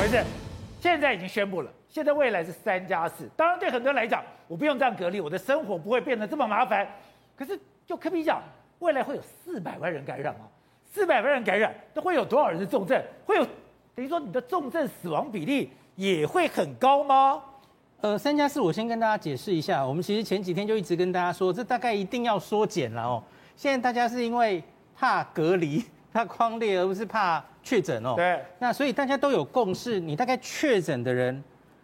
回事？现在已经宣布了，现在未来是三加四。当然，对很多人来讲，我不用这样隔离，我的生活不会变得这么麻烦。可是，就科比讲，未来会有四百万人感染吗？四百万人感染，那会有多少人是重症？会有等于说你的重症死亡比例也会很高吗？呃，三加四，我先跟大家解释一下。我们其实前几天就一直跟大家说，这大概一定要缩减了哦。现在大家是因为怕隔离、怕匡列，而不是怕确诊哦。对。那所以大家都有共识，你大概确诊的人，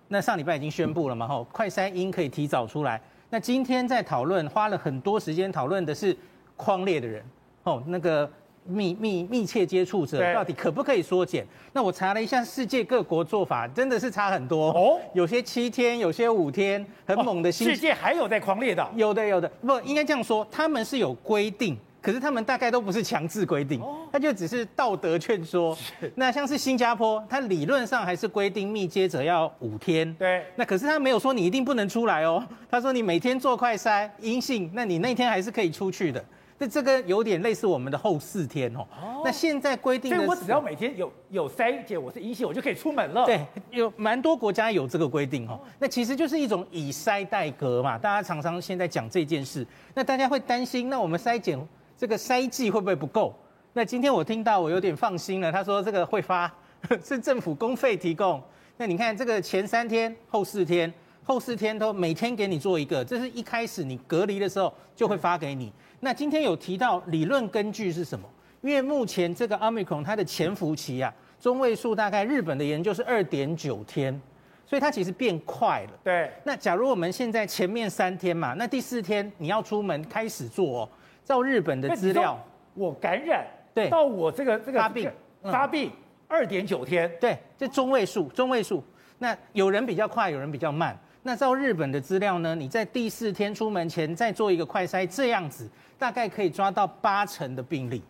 那上礼拜已经宣布了嘛？吼，快筛阴可以提早出来。那今天在讨论，花了很多时间讨论的是框列的人，哦，那个。密密密切接触者到底可不可以缩减？那我查了一下世界各国做法，真的是差很多哦。有些七天，有些五天，很猛的新。世界还有在狂列的？有的，有的。不，应该这样说，他们是有规定，可是他们大概都不是强制规定，他就只是道德劝说。那像是新加坡，它理论上还是规定密接者要五天。对。那可是他没有说你一定不能出来哦，他说你每天做快筛阴性，那你那天还是可以出去的。这这个有点类似我们的后四天哦。哦，那现在规定的，所以我只要每天有有筛检，我是阴性，我就可以出门了。对，有蛮多国家有这个规定哦。那其实就是一种以筛代隔嘛。大家常常现在讲这件事，那大家会担心，那我们筛检这个筛剂会不会不够？那今天我听到我有点放心了，他说这个会发，是政府公费提供。那你看这个前三天、后四天、后四天都每天给你做一个，这是一开始你隔离的时候就会发给你。那今天有提到理论根据是什么？因为目前这个 Omicron 它的潜伏期啊，中位数大概日本的研究是二点九天，所以它其实变快了。对。那假如我们现在前面三天嘛，那第四天你要出门开始做哦。照日本的资料，我感染对到我这个这个发病发病二点九天，对，这中位数中位数。那有人比较快，有人比较慢。那照日本的资料呢，你在第四天出门前再做一个快筛，这样子。大概可以抓到八成的病例，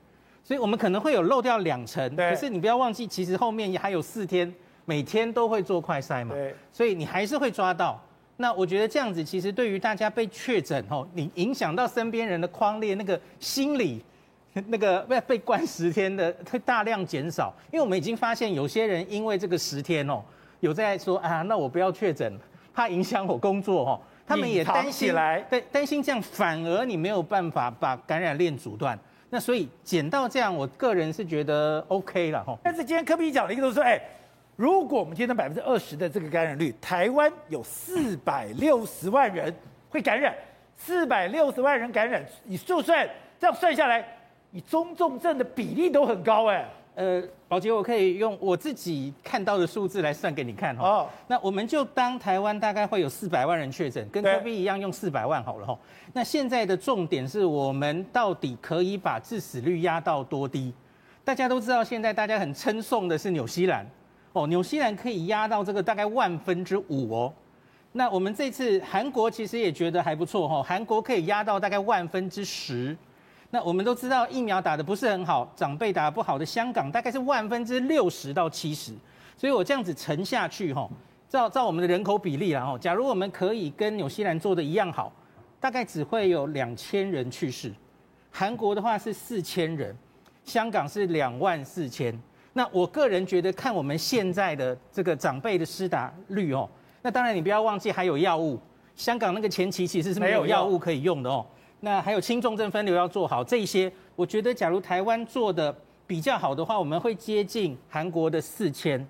所以我们可能会有漏掉两成。对。可是你不要忘记，其实后面也还有四天，每天都会做快筛嘛。对。所以你还是会抓到。那我觉得这样子，其实对于大家被确诊哦，你影响到身边人的框列那个心理，那个被被关十天的会大量减少。因为我们已经发现有些人因为这个十天哦，有在说啊，那我不要确诊，怕影响我工作哦。他们也担心，对，担心这样反而你没有办法把感染链阻断。那所以减到这样，我个人是觉得 OK 了哈。但是今天科比讲了一个都说，哎，如果我们今天百分之二十的这个感染率，台湾有四百六十万人会感染，四百六十万人感染，你就算这样算下来，你中重症的比例都很高哎。呃，宝杰，我可以用我自己看到的数字来算给你看哈。哦。那我们就当台湾大概会有四百万人确诊，跟 COVID 一样用四百万好了哈。那现在的重点是我们到底可以把致死率压到多低？大家都知道，现在大家很称颂的是纽西兰哦，纽西兰可以压到这个大概万分之五哦。那我们这次韩国其实也觉得还不错哈，韩国可以压到大概万分之十。那我们都知道疫苗打得不是很好，长辈打得不好的香港大概是万分之六十到七十，所以我这样子乘下去哈，照照我们的人口比例啦哈，假如我们可以跟纽西兰做的一样好，大概只会有两千人去世，韩国的话是四千人，香港是两万四千。那我个人觉得看我们现在的这个长辈的施打率哦，那当然你不要忘记还有药物，香港那个前期其实是没有药物可以用的哦。那还有轻重症分流要做好，这一些我觉得，假如台湾做的比较好的话，我们会接近韩国的四千。